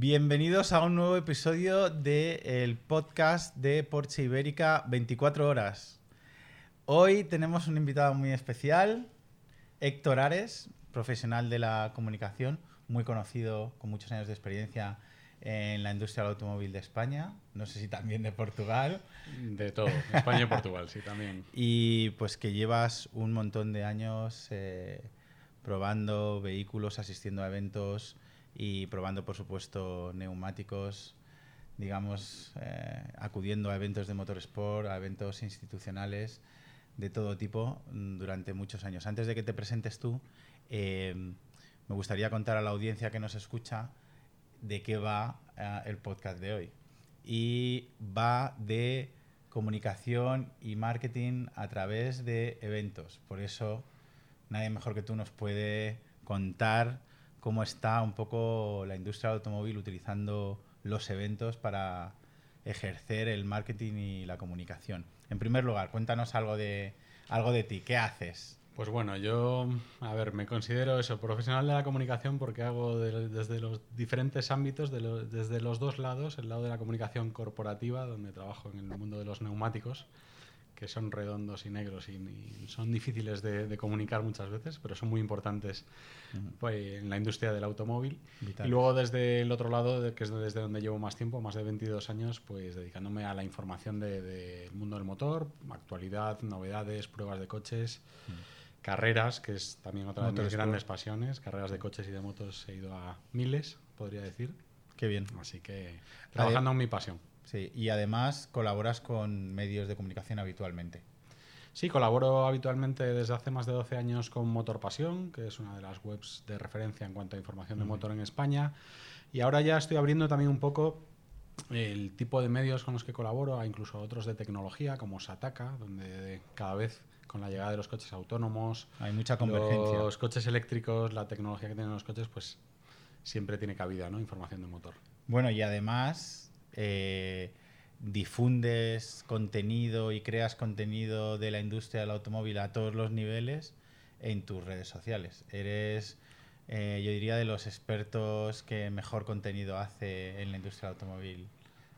Bienvenidos a un nuevo episodio del podcast de Porsche Ibérica 24 horas. Hoy tenemos un invitado muy especial, Héctor Ares, profesional de la comunicación, muy conocido, con muchos años de experiencia en la industria del automóvil de España, no sé si también de Portugal. De todo, España y Portugal, sí, también. Y pues que llevas un montón de años eh, probando vehículos, asistiendo a eventos y probando, por supuesto, neumáticos, digamos, eh, acudiendo a eventos de motorsport, a eventos institucionales de todo tipo mm, durante muchos años. Antes de que te presentes tú, eh, me gustaría contar a la audiencia que nos escucha de qué va eh, el podcast de hoy. Y va de comunicación y marketing a través de eventos. Por eso nadie mejor que tú nos puede contar cómo está un poco la industria del automóvil utilizando los eventos para ejercer el marketing y la comunicación. En primer lugar, cuéntanos algo de, algo de ti. ¿Qué haces? Pues bueno, yo, a ver, me considero eso, profesional de la comunicación porque hago desde los diferentes ámbitos, desde los dos lados, el lado de la comunicación corporativa, donde trabajo en el mundo de los neumáticos, que son redondos y negros y, son difíciles de, comunicar muchas veces, pero son muy importantes pues, en la industria del automóvil. Y luego desde el otro lado, que es desde donde llevo más tiempo, más de 22 años, pues dedicándome a la información del mundo del motor, actualidad, novedades, pruebas de coches carreras, que es también otra de mis grandes pasiones. Carreras de coches y de motos he ido a miles, podría decir. Qué bien. Así que trabajando en mi pasión. Sí, y además colaboras con medios de comunicación habitualmente. Sí, colaboro habitualmente desde hace más de 12 años con Motor Pasión, que es una de las webs de referencia en cuanto a información de motor en España. Y ahora ya estoy abriendo también un poco el tipo de medios con los que colaboro, a incluso otros de tecnología, como Sataka, donde cada vez con la llegada de los coches autónomos. Hay mucha convergencia. Los coches eléctricos, la tecnología que tienen los coches, pues siempre tiene cabida, ¿no? Información de motor. Bueno, y además eh, difundes contenido y creas contenido de la industria del automóvil a todos los niveles en tus redes sociales. Eres, eh, yo diría, de los expertos que mejor contenido hace en la industria del automóvil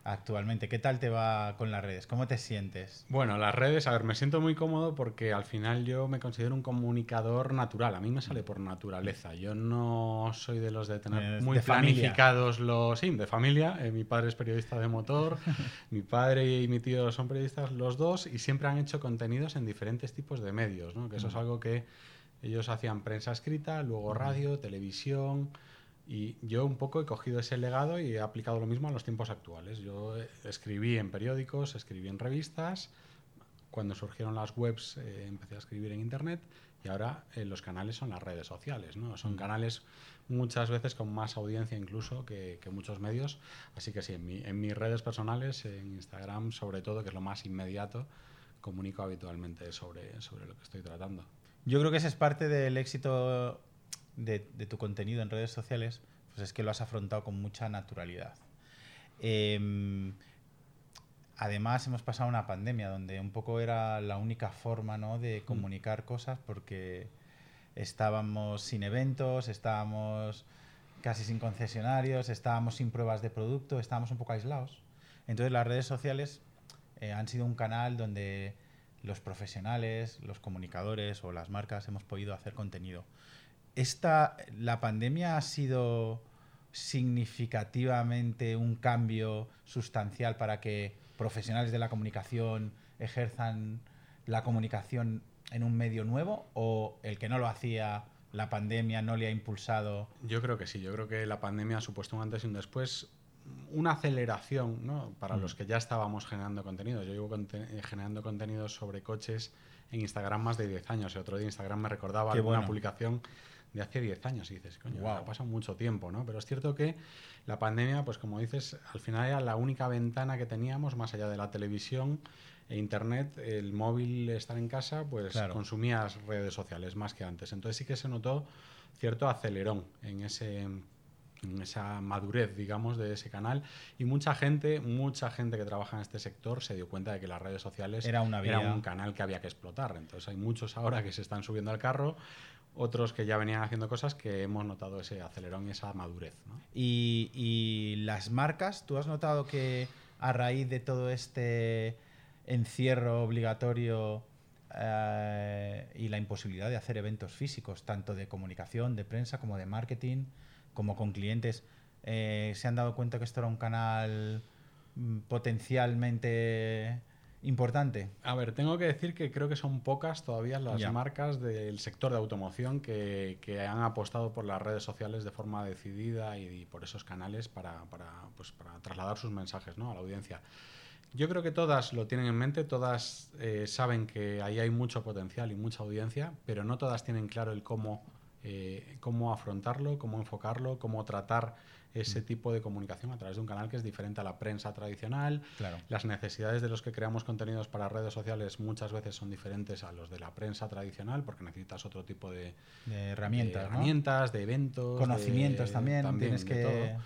actualmente. ¿Qué tal te va con las redes? ¿Cómo te sientes? Bueno, las redes, a ver, me siento muy cómodo porque al final yo me considero un comunicador natural. A mí me sale por naturaleza. Yo no soy de los de tener muy planificados los... Sí, de familia. Eh, mi padre es periodista de motor, mi padre y mi tío son periodistas los dos y siempre han hecho contenidos en diferentes tipos de medios, ¿no? Que eso es algo que ellos hacían prensa escrita, luego radio, televisión y yo un poco he cogido ese legado y he aplicado lo mismo a los tiempos actuales. Yo escribí en periódicos, escribí en revistas, cuando surgieron las webs eh, empecé a escribir en internet y ahora eh, los canales son las redes sociales, ¿no? Son mm. canales muchas veces con más audiencia incluso que, muchos medios. Así que sí, en, en, mis redes personales, en Instagram sobre todo, que es lo más inmediato, comunico habitualmente sobre, sobre lo que estoy tratando. Yo creo que ese es parte del éxito de, tu contenido en redes sociales, pues es que lo has afrontado con mucha naturalidad. Em, además, hemos pasado una pandemia donde un poco era la única forma ¿no? de mm. comunicar cosas porque estábamos sin eventos, estábamos casi sin concesionarios, estábamos sin pruebas de producto, estábamos un poco aislados. Entonces las redes sociales eh, han sido un canal donde los profesionales, los comunicadores o las marcas hemos podido hacer contenido esta, la pandemia ha sido significativamente un cambio sustancial para que profesionales de la comunicación ejerzan la comunicación en un medio nuevo o el que no lo hacía la pandemia no le ha impulsado? Yo creo que sí, yo creo que la pandemia ha supuesto un antes y un después, una aceleración ¿no? para mm. los que ya estábamos generando contenido. Yo llevo generando contenido sobre coches en Instagram más de 10 años. El otro día Instagram me recordaba alguna publicación de hace 10 años. Y dices, coño, ha pasado mucho tiempo, ¿no? Pero es cierto que la pandemia, pues como dices, al final era la única ventana que teníamos, más allá de la televisión e internet, el móvil, estar en casa, pues consumías redes sociales más que antes. Entonces sí que se notó cierto acelerón en ese en esa madurez, digamos, de ese canal. Y mucha gente, mucha gente que trabaja en este sector se dio cuenta de que las redes sociales era, una era un canal que había que explotar. Entonces hay muchos ahora que se están subiendo al carro otros que ya venían haciendo cosas que hemos notado ese acelerón y esa madurez. Y, las marcas, ¿tú has notado que a raíz de todo este encierro obligatorio eh, y la imposibilidad de hacer eventos físicos, tanto de comunicación, de prensa, como de marketing, como con clientes, eh, se han dado cuenta que esto era un canal mm, potencialmente importante? A ver, tengo que decir que creo que son pocas todavía las marcas del sector de automoción que, han apostado por las redes sociales de forma decidida y, por esos canales para, pues, para, trasladar sus mensajes ¿no? a la audiencia. Yo creo que todas lo tienen en mente, todas eh, saben que ahí hay mucho potencial y mucha audiencia, pero no todas tienen claro el cómo, eh, cómo afrontarlo, cómo enfocarlo, cómo tratar ese tipo de comunicación a través de un canal que es diferente a la prensa tradicional. Las necesidades de los que creamos contenidos para redes sociales muchas veces son diferentes a los de la prensa tradicional porque necesitas otro tipo de, herramientas, de, herramientas, de eventos. Conocimientos también, tienes que...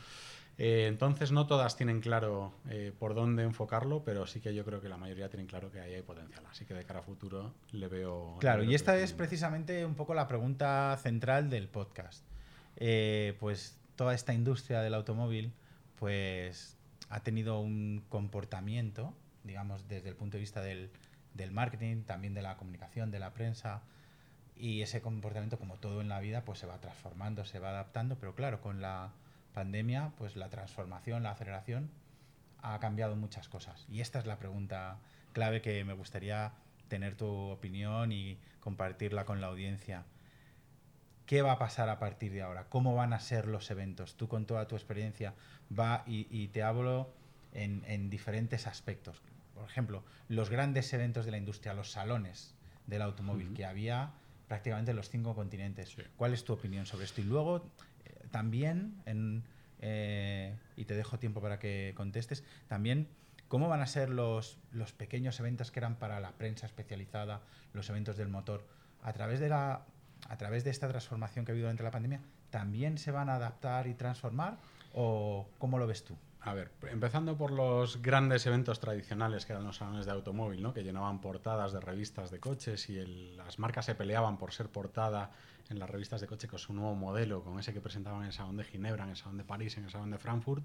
Eh, entonces no todas tienen claro eh, por dónde enfocarlo, pero sí que yo creo que la mayoría tienen claro que ahí hay potencial. Así que de cara a futuro le veo... Claro, y esta es precisamente un poco la pregunta central del podcast. Eh, pues toda esta industria del automóvil pues ha tenido un comportamiento, digamos, desde el punto de vista del, marketing, también de la comunicación, de la prensa, y ese comportamiento, como todo en la vida, pues se va transformando, se va adaptando, pero claro, con la pandemia, pues la transformación, la aceleración ha cambiado muchas cosas. Y esta es la pregunta clave que me gustaría tener tu opinión y compartirla con la audiencia. ¿Qué va a pasar a partir de ahora? ¿Cómo van a ser los eventos? Tú con toda tu experiencia va y, te hablo en, diferentes aspectos. Por ejemplo, los grandes eventos de la industria, los salones del automóvil, que había prácticamente en los cinco continentes. ¿Cuál es tu opinión sobre esto? Y luego, también, eh, y te dejo tiempo para que contestes, también, ¿cómo van a ser los, los pequeños eventos que eran para la prensa especializada, los eventos del motor? A través de la a través de esta transformación que ha habido durante la pandemia, también se van a adaptar y transformar? ¿O cómo lo ves tú? A ver, empezando por los grandes eventos tradicionales que eran los salones de automóvil, ¿no? que llenaban portadas de revistas de coches y las marcas se peleaban por ser portada en las revistas de coche con su nuevo modelo, con ese que presentaban en el Salón de Ginebra, en el Salón de París, en el Salón de Frankfurt.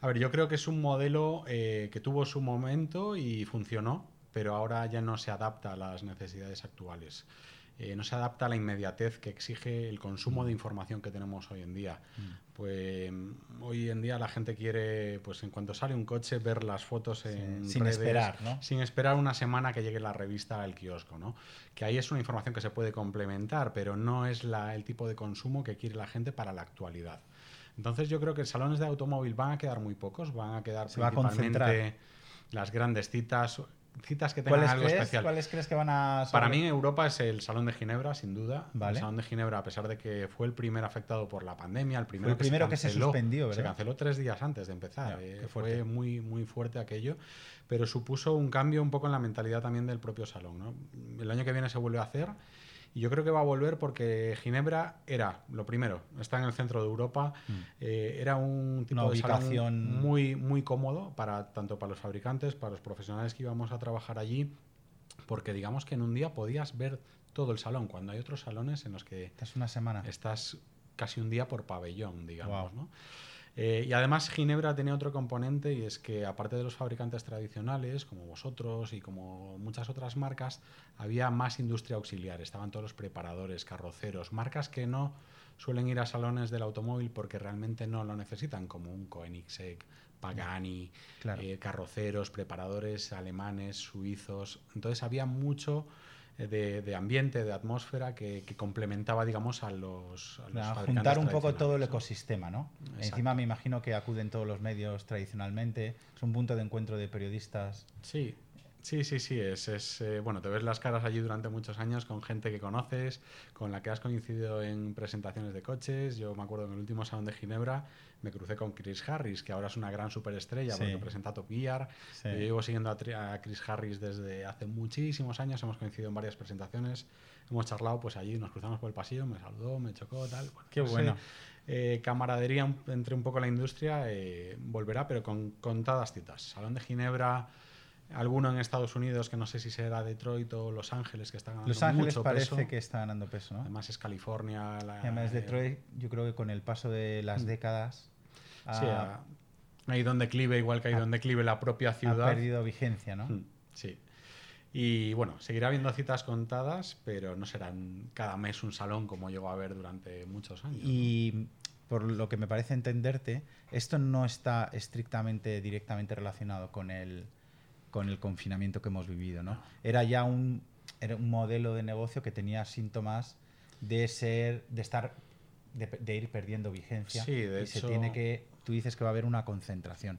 A ver, yo creo que es un modelo eh, que tuvo su momento y funcionó, pero ahora ya no se adapta a las necesidades actuales. Eh, no se adapta a la inmediatez que exige el consumo de información que tenemos hoy en día. Mm. Pues hoy en día la gente quiere, pues en cuanto sale un coche, ver las fotos en sin esperar, ¿no? Sin esperar una semana que llegue la revista al kiosco, ¿no? Que ahí es una información que se puede complementar, pero no es la, el tipo de consumo que quiere la gente para la actualidad. Entonces yo creo que salones de automóvil van a quedar muy pocos, van a quedar principalmente las grandes citas citas que tengan algo especial. ¿Cuáles crees que van a Para mí Europa es el Salón de Ginebra, sin duda. El Salón de Ginebra, a pesar de que fue el primer afectado por la pandemia, el primero, el primero que, se, suspendió, ¿verdad? Se canceló tres días antes de empezar. Eh, fue muy, muy fuerte aquello, pero supuso un cambio un poco en la mentalidad también del propio salón. ¿no? El año que viene se vuelve a hacer y yo creo que va a volver porque Ginebra era, lo primero, está en el centro de Europa, mm. eh, era un tipo de ubicación muy, muy cómodo para tanto para los fabricantes, para los profesionales que íbamos a trabajar allí, porque digamos que en un día podías ver todo el salón, cuando hay otros salones en los que... Estás una semana. Estás casi un día por pabellón, digamos, ¿no? Eh, y además Ginebra tenía otro componente y es que aparte de los fabricantes tradicionales, como vosotros y como muchas otras marcas, había más industria auxiliar. Estaban todos los preparadores, carroceros, marcas que no suelen ir a salones del automóvil porque realmente no lo necesitan, como un Koenigsegg, Pagani, eh, carroceros, preparadores alemanes, suizos. Entonces había mucho de, ambiente, de atmósfera que, complementaba, digamos, a los, a juntar un poco todo el ecosistema, ¿no? Encima me imagino que acuden todos los medios tradicionalmente, es un punto de encuentro de periodistas. Sí, Sí, sí, sí, es, es eh, bueno, te ves las caras allí durante muchos años con gente que conoces, con la que has coincidido en presentaciones de coches. Yo me acuerdo en el último salón de Ginebra me crucé con Chris Harris, que ahora es una gran superestrella porque presenta Top Gear. Yo llevo siguiendo a, Chris Harris desde hace muchísimos años, hemos coincidido en varias presentaciones, hemos charlado pues allí, nos cruzamos por el pasillo, me saludó, me chocó, tal. Qué bueno. Eh, camaradería entre un poco la industria eh, volverá, pero con contadas citas. Salón de Ginebra alguno en Estados Unidos que no sé si será Detroit o Los Ángeles que están ganando Los Ángeles mucho parece peso. que está ganando peso, ¿no? Además es California. La, Además eh, Detroit, yo creo que con el paso de las Mm. décadas sí, ha, ha, ha ido en declive, igual que ha ido ha- en declive la propia ha ciudad. perdido vigencia, ¿no? Mm, Sí. Y bueno, seguirá habiendo citas contadas, pero no serán cada mes un salón como llegó a haber durante muchos años. Y por lo que me parece entenderte, esto no está estrictamente, directamente relacionado con el, con el confinamiento que hemos vivido, ¿no? Era ya un, era un modelo de negocio que tenía síntomas de ser, de estar, de, de ir perdiendo vigencia. Sí, de y se hecho- tiene que, tú dices que va a haber una concentración.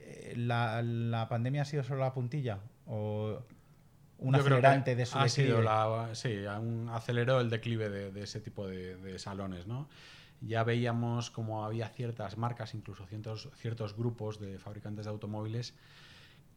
Eh, ¿La, la pandemia ha sido solo la puntilla? ¿O un Yo acelerante de su ha sido declive? la, sí, un- aceleró el declive de, de ese tipo de, de salones, ¿no? Ya veíamos como había ciertas marcas, incluso ciertos, ciertos grupos de fabricantes de automóviles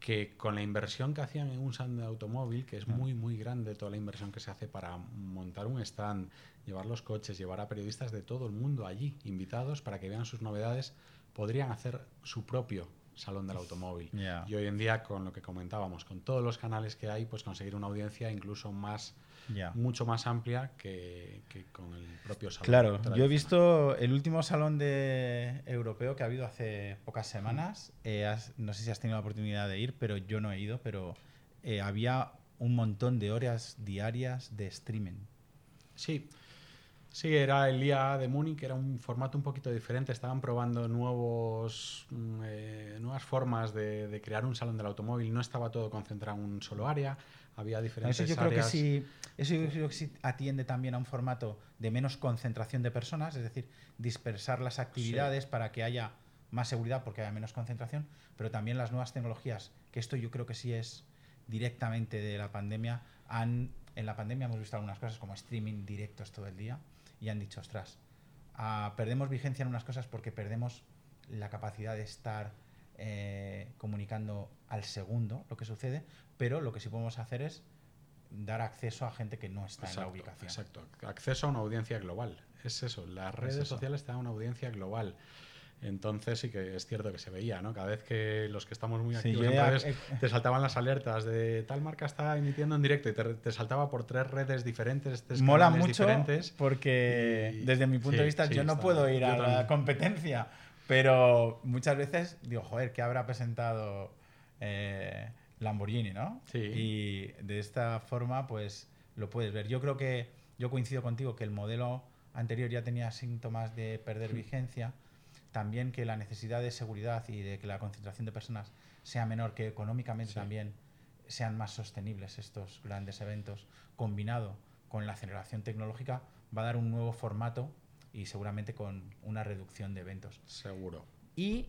que con la inversión que hacían en un stand de automóvil, que es Mm. muy, muy grande toda la inversión que se hace para montar un stand, llevar los coches, llevar a periodistas de todo el mundo allí, invitados para que vean sus novedades, podrían hacer su propio salón del automóvil. Y hoy en día, con lo que comentábamos, con todos los canales que hay, pues conseguir una audiencia incluso más, Mucho más amplia que, que con el propio salón. Claro, yo he visto el último salón de europeo que ha habido hace pocas semanas. eh, has- no sé si has tenido la oportunidad de ir, pero yo no he ido, pero eh, había un montón de horas diarias de streaming. Sí. Sí, era el día de Múnich, era un formato un poquito diferente. Estaban probando nuevos, mm, eh, nuevas formas de, de crear un salón del automóvil. No estaba todo concentrado en un solo área. Había diferentes Eso yo creo que áreas. sí, eso yo creo que sí atiende también a un formato de menos concentración de personas, es decir, dispersar las actividades para que haya más seguridad porque haya menos concentración, pero también las nuevas tecnologías, que esto yo creo que sí es directamente de la pandemia, han, en la pandemia hemos visto algunas cosas como streaming directos todo el día y han dicho, ostras, ah, perdemos vigencia en unas cosas porque perdemos la capacidad de estar eh, comunicando al segundo lo que sucede, pero lo que sí podemos hacer es dar acceso a gente que no está en la ubicación. Exacto. Acceso a una audiencia global. Es eso. Las redes eso. sociales te dan una audiencia global. Entonces sí que es cierto que se veía, ¿no? Cada vez que los que estamos muy Sí, activos ya- redes, eh, te saltaban las alertas de tal marca está emitiendo en directo y te, te saltaba por tres redes diferentes, tres Mola mucho diferentes. porque Y- desde mi punto sí, de vista sí, yo no está- puedo ir a la competencia, pero muchas veces digo, joder, ¿qué habrá presentado eh, Lamborghini, no? Sí. Y de esta forma, pues lo puedes ver. Yo creo que yo coincido contigo que el modelo anterior ya tenía síntomas de perder vigencia, también que la necesidad de seguridad y de que la concentración de personas sea menor, que económicamente Sí. también sean más sostenibles estos grandes eventos, combinado con la aceleración tecnológica, va a dar un nuevo formato y seguramente con una reducción de eventos. Seguro. Y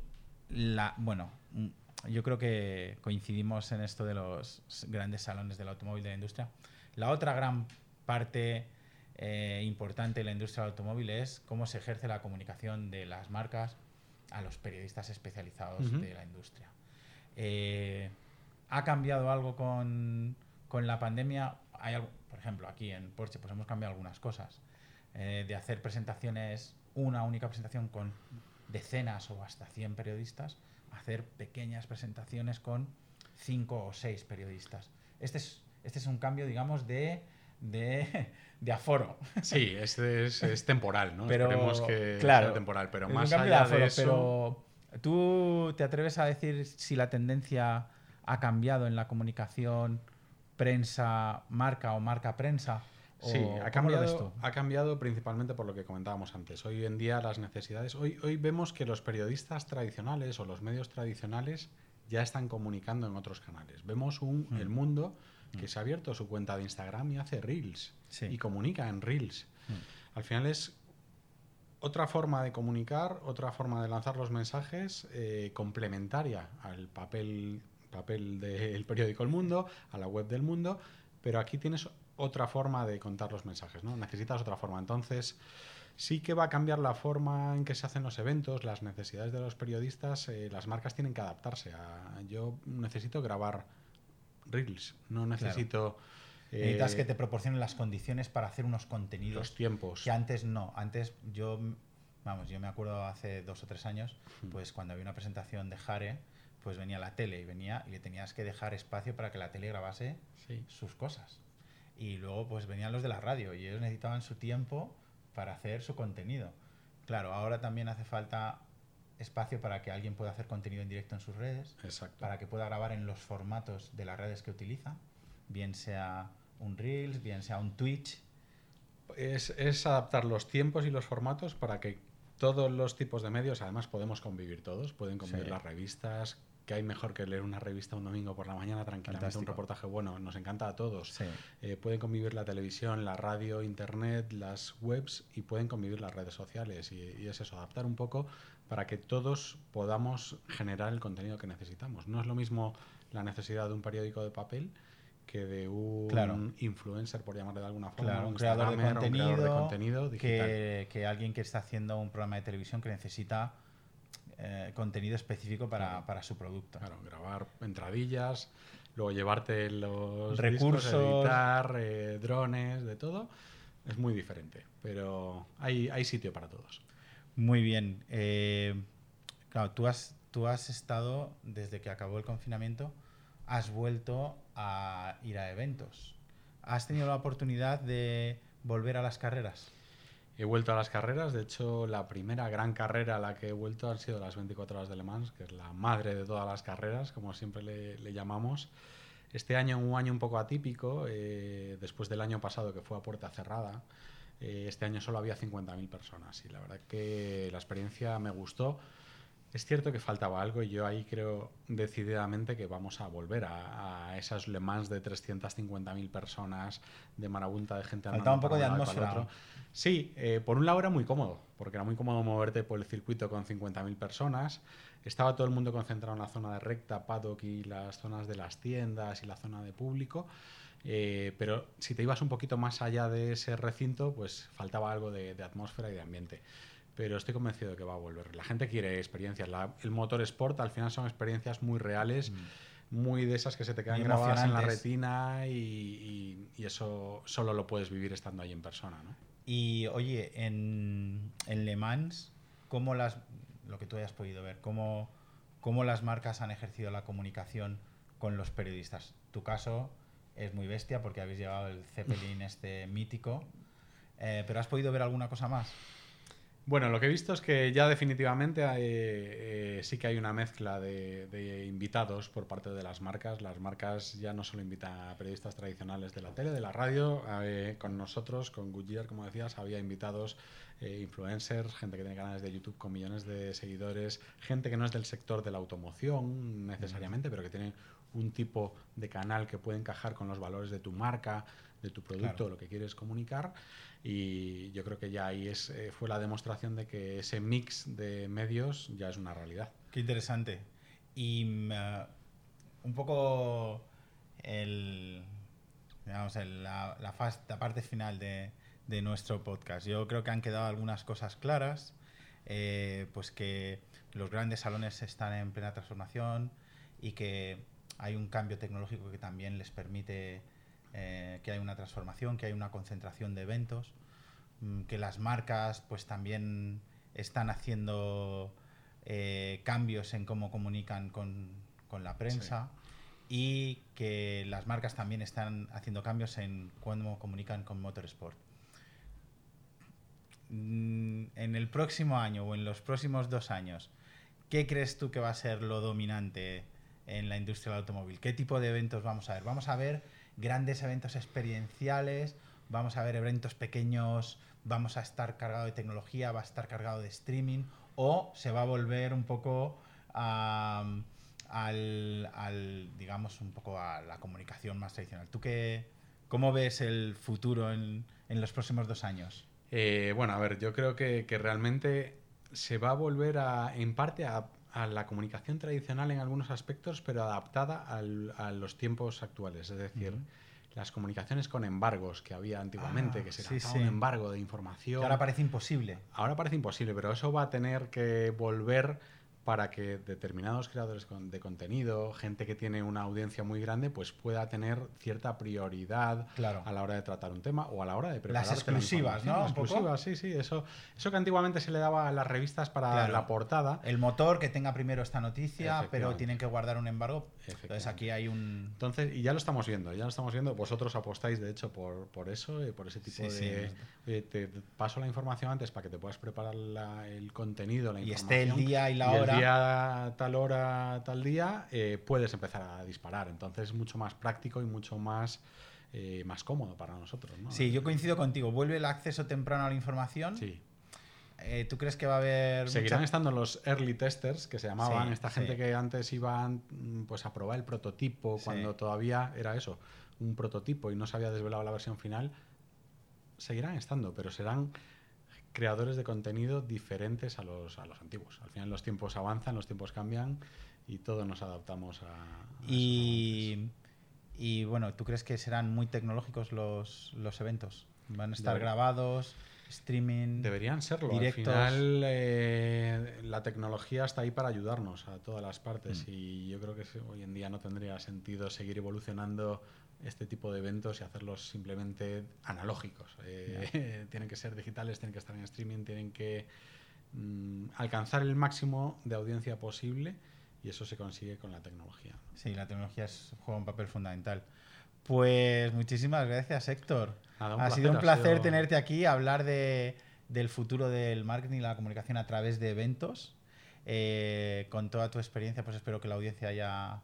la, bueno, mm, yo creo que coincidimos en esto de los grandes salones del automóvil de la industria. La otra gran parte eh, importante de la industria del automóvil es cómo se ejerce la comunicación de las marcas a los periodistas especializados de la industria. Eh, ¿Ha cambiado algo con, con la pandemia? Hay algo, por ejemplo, aquí en Porsche pues hemos cambiado algunas cosas. Eh, de hacer presentaciones, una única presentación con decenas o hasta 100 periodistas, a hacer pequeñas presentaciones con 5 o 6 periodistas. Este es, este es un cambio, digamos, de, de, de aforo. Sí, este es, es temporal, ¿no? Pero, Esperemos que claro, sea temporal, pero Es más de allá aforo, de eso... Pero ¿tú te atreves a decir si la tendencia ha cambiado en la comunicación prensa marca o marca prensa? ¿O Sí, ha cambiado, ves tú? ha cambiado principalmente por lo que comentábamos antes. Hoy en día las necesidades, hoy, hoy vemos que los periodistas tradicionales o los medios tradicionales ya están comunicando en otros canales. Vemos un, Mm. el mundo que se ha abierto su cuenta de Instagram y hace reels Sí. y comunica en reels. Mm. Al final es otra forma de comunicar, otra forma de lanzar los mensajes eh, complementaria al papel, papel del periódico El Mundo, a la web del Mundo, pero aquí tienes otra forma de contar los mensajes, ¿no? Necesitas otra forma. Entonces, sí que va a cambiar la forma en que se hacen los eventos, las necesidades de los periodistas, eh, las marcas tienen que adaptarse. A, yo necesito grabar reels, no necesito... eh, Necesitas que te proporcionen las condiciones para hacer unos contenidos los tiempos. que antes no. Antes yo, vamos, yo me acuerdo hace dos o tres años, pues cuando había una presentación de Jare, pues venía la tele y venía y le tenías que dejar espacio para que la tele grabase sus cosas. Y luego pues venían los de la radio y ellos necesitaban su tiempo para hacer su contenido. Claro, ahora también hace falta espacio para que alguien pueda hacer contenido en directo en sus redes, para que pueda grabar en los formatos de las redes que utiliza, bien sea un Reels, bien sea un Twitch. Es, es adaptar los tiempos y los formatos para que todos los tipos de medios, además podemos convivir todos, pueden convivir las revistas, que hay mejor que leer una revista un domingo por la mañana tranquilamente, un reportaje bueno, nos encanta a todos. Eh, pueden convivir la televisión, la radio, internet, las webs y pueden convivir las redes sociales. Y, es eso, adaptar un poco para que todos podamos generar el contenido que necesitamos. No es lo mismo la necesidad de un periódico de papel que de un influencer, por llamarle de alguna forma, un, creador de contenido, contenido digital. Que, alguien que está haciendo un programa de televisión que necesita eh, contenido específico para, para, su producto. Claro, grabar entradillas, luego llevarte los recursos, editar, eh, drones, de todo. Es muy diferente, pero hay, hay sitio para todos. Muy bien. Eh, claro, tú has, tú has estado, desde que acabó el confinamiento, has vuelto a ir a eventos. ¿Has tenido la oportunidad de volver a las carreras? He vuelto a las carreras, de hecho la primera gran carrera a la que he vuelto han sido las 24 horas de Le Mans, que es la madre de todas las carreras, como siempre le, llamamos. Este año un año un poco atípico, eh, después del año pasado que fue a puerta cerrada, eh, este año solo había 50.000 personas y la verdad que la experiencia me gustó. Es cierto que faltaba algo y yo ahí creo decididamente que vamos a volver a, esas Le Mans de 350.000 personas, de marabunta de gente. Faltaba un poco de atmósfera. Sí, eh, por un lado era muy cómodo, porque era muy cómodo moverte por el circuito con 50.000 personas. Estaba todo el mundo concentrado en la zona de recta, paddock y las zonas de las tiendas y la zona de público. Eh, pero si te ibas un poquito más allá de ese recinto, pues faltaba algo de atmósfera y de ambiente pero estoy convencido de que va a volver. La gente quiere experiencias. el motor sport al final son experiencias muy reales, mm. muy de esas que se te quedan grabadas en la retina y, eso solo lo puedes vivir estando ahí en persona. ¿no? Y oye, en, en, Le Mans, ¿cómo las, lo que tú hayas podido ver, cómo, cómo las marcas han ejercido la comunicación con los periodistas? Tu caso es muy bestia porque habéis llevado el Zeppelin este mítico, eh, pero ¿has podido ver alguna cosa más? Bueno, lo que he visto es que ya definitivamente eh, sí que hay una mezcla de, invitados por parte de las marcas. Las marcas ya no solo invitan a periodistas tradicionales de la tele, de la radio, eh, con nosotros, con Goodyear, como decías, había invitados eh, influencers, gente que tiene canales de YouTube con millones de seguidores, gente que no es del sector de la automoción necesariamente, pero que tiene un tipo de canal que puede encajar con los valores de tu marca, de tu producto, lo que quieres comunicar. Y yo creo que ya ahí es, eh, fue la demostración de que ese mix de medios ya es una realidad. Qué interesante. Y eh, un poco el, digamos, la, la, parte final de, de, nuestro podcast. Yo creo que han quedado algunas cosas claras, eh, pues que los grandes salones están en plena transformación y que hay un cambio tecnológico que también les permite eh, que hay una transformación, que hay una concentración de eventos, mm, que las marcas pues también están haciendo eh, cambios en cómo comunican con, la prensa y que las marcas también están haciendo cambios en cómo comunican con Motorsport. Mm, en el próximo año o en los próximos dos años, ¿qué crees tú que va a ser lo dominante en la industria del automóvil? ¿Qué tipo de eventos vamos a ver? Vamos a ver grandes eventos experienciales, vamos a ver eventos pequeños, vamos a estar cargado de tecnología, va a estar cargado de streaming, o se va a volver un poco al, digamos, un poco a la comunicación más tradicional. ¿Tú qué, cómo ves el futuro en, los próximos dos años? Eh, bueno, a ver, yo creo que, que, realmente se va a volver a, en parte a a la comunicación tradicional en algunos aspectos, pero adaptada a los tiempos actuales. Es decir, las comunicaciones con embargos que había antiguamente, ah, que se sí, un embargo de información. ahora parece imposible. Ahora parece imposible, pero eso va a tener que volver para que determinados creadores de contenido, gente que tiene una audiencia muy grande, pues pueda tener cierta prioridad a la hora de tratar un tema o a la hora de preparar las exclusivas, ¿no? exclusivas, sí, sí, eso, eso que antiguamente se le daba a las revistas para la portada. El motor que tenga primero esta noticia, pero tienen que guardar un embargo. Entonces aquí hay un. Entonces y ya lo estamos viendo, ya lo estamos viendo. Vosotros apostáis de hecho por, por eso, por ese tipo de. te paso la información antes para que te puedas preparar el contenido, la y esté el día y la hora día, tal hora, tal día, eh, puedes empezar a disparar. Entonces es mucho más práctico y mucho más, eh, más cómodo para nosotros. ¿no? Sí, yo coincido contigo. Vuelve el acceso temprano a la información. Sí. Eh, ¿Tú crees que va a haber.? Seguirán estando los early testers, que se llamaban, esta gente que antes iban pues, a probar el prototipo cuando todavía era eso, un prototipo y no se había desvelado la versión final. Seguirán estando, pero serán creadores de contenido diferentes a los, a los antiguos. Al final los tiempos avanzan, los tiempos cambian y todos nos adaptamos a... y, y, bueno, ¿tú crees que serán muy tecnológicos los, los eventos? ¿Van a estar grabados? Streaming. Deberían serlo. Al final, eh, la tecnología está ahí para ayudarnos a todas las partes mm. y yo creo que hoy en día no tendría sentido seguir evolucionando este tipo de eventos y hacerlos simplemente analógicos. Eh, tienen que ser digitales, tienen que estar en streaming, tienen que mm, alcanzar el máximo de audiencia posible y eso se consigue con la tecnología. Sí, la tecnología juega un papel fundamental. Pues muchísimas gracias, Héctor. ha sido un placer tenerte aquí, hablar de, del futuro del marketing y la comunicación a través de eventos. Eh, con toda tu experiencia, pues espero que la audiencia haya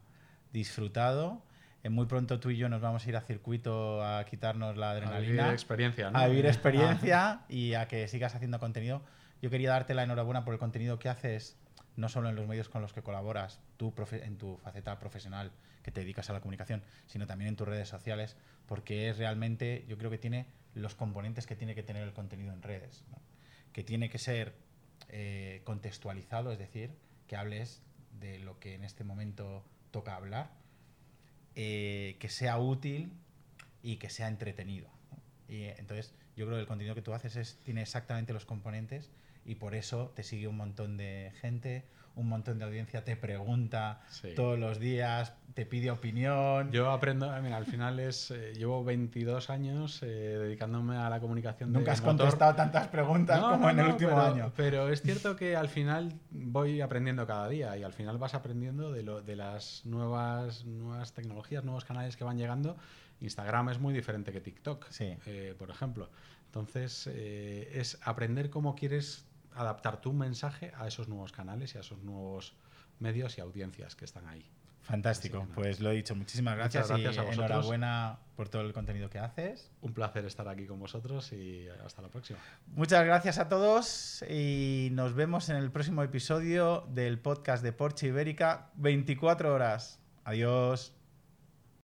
disfrutado muy pronto tú y yo nos vamos a ir a circuito a quitarnos la adrenalina. A vivir experiencia, A vivir experiencia y a que sigas haciendo contenido. Yo quería darte la enhorabuena por el contenido que haces, no solo en los medios con los que colaboras, tú en tu faceta profesional que te dedicas a la comunicación, sino también en tus redes sociales, porque es realmente, yo creo que tiene los componentes que tiene que tener el contenido en redes. Que tiene que ser eh, contextualizado, es decir, que hables de lo que en este momento toca hablar eh, que sea útil y que sea entretenido. Y entonces yo creo que el contenido que tú haces es, tiene exactamente los componentes y por eso te sigue un montón de gente, un montón de audiencia te pregunta todos los días, te pide opinión. Yo aprendo, mira, al final es, eh, llevo 22 años eh, dedicándome a la comunicación. Nunca has contestado tantas preguntas como en el último año. Pero es cierto que al final voy aprendiendo cada día y al final vas aprendiendo de, lo, de las nuevas, nuevas tecnologías, nuevos canales que van llegando. Instagram es muy diferente que TikTok, eh, por ejemplo. Entonces, es aprender cómo quieres adaptar tu mensaje a esos nuevos canales y a esos nuevos medios y audiencias que están ahí. Fantástico, pues lo he dicho, muchísimas gracias, gracias y a vosotros. enhorabuena por todo el contenido que haces. Un placer estar aquí con vosotros y hasta la próxima. Muchas gracias a todos y nos vemos en el próximo episodio del podcast de Porche Ibérica, 24 horas. Adiós.